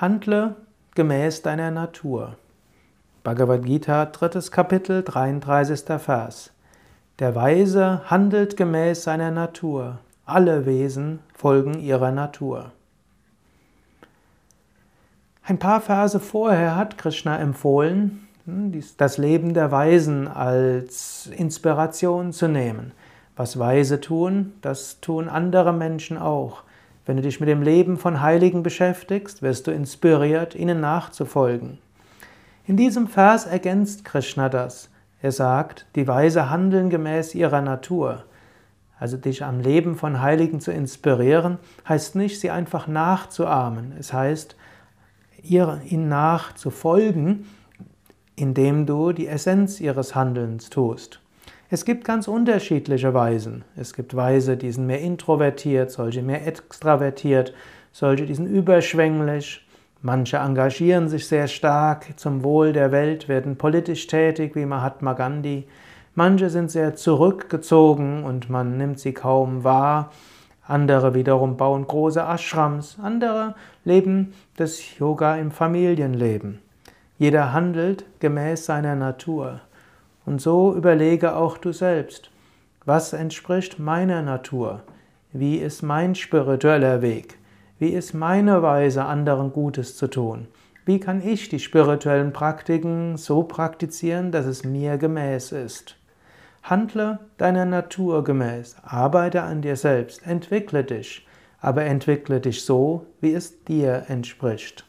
Handle gemäß deiner Natur. Bhagavad Gita, drittes Kapitel, 33. Vers. Der Weise handelt gemäß seiner Natur. Alle Wesen folgen ihrer Natur. Ein paar Verse vorher hat Krishna empfohlen, hm, das Leben der Weisen als Inspiration zu nehmen. Was Weise tun, das tun andere Menschen auch. Wenn du dich mit dem Leben von Heiligen beschäftigst, wirst du inspiriert, ihnen nachzufolgen. In diesem Vers ergänzt Krishna das. Er sagt, die Weise handeln gemäß ihrer Natur. Also dich am Leben von Heiligen zu inspirieren, heißt nicht, sie einfach nachzuahmen. Es heißt, ihnen nachzufolgen, indem du die Essenz ihres Handelns tust. Es gibt ganz unterschiedliche Weisen. Es gibt Weise, die sind mehr introvertiert, solche mehr extravertiert, solche, die sind überschwänglich. Manche engagieren sich sehr stark zum Wohl der Welt, werden politisch tätig, wie Mahatma Gandhi. Manche sind sehr zurückgezogen und man nimmt sie kaum wahr. Andere wiederum bauen große Ashrams. Andere leben das Yoga im Familienleben. Jeder handelt gemäß seiner Natur. Und so überlege auch du selbst, was entspricht meiner Natur? Wie ist mein spiritueller Weg? Wie ist meine Weise, anderen Gutes zu tun? Wie kann ich die spirituellen Praktiken so praktizieren, dass es mir gemäß ist? Handle deiner Natur gemäß, arbeite an dir selbst, entwickle dich, aber entwickle dich so, wie es dir entspricht.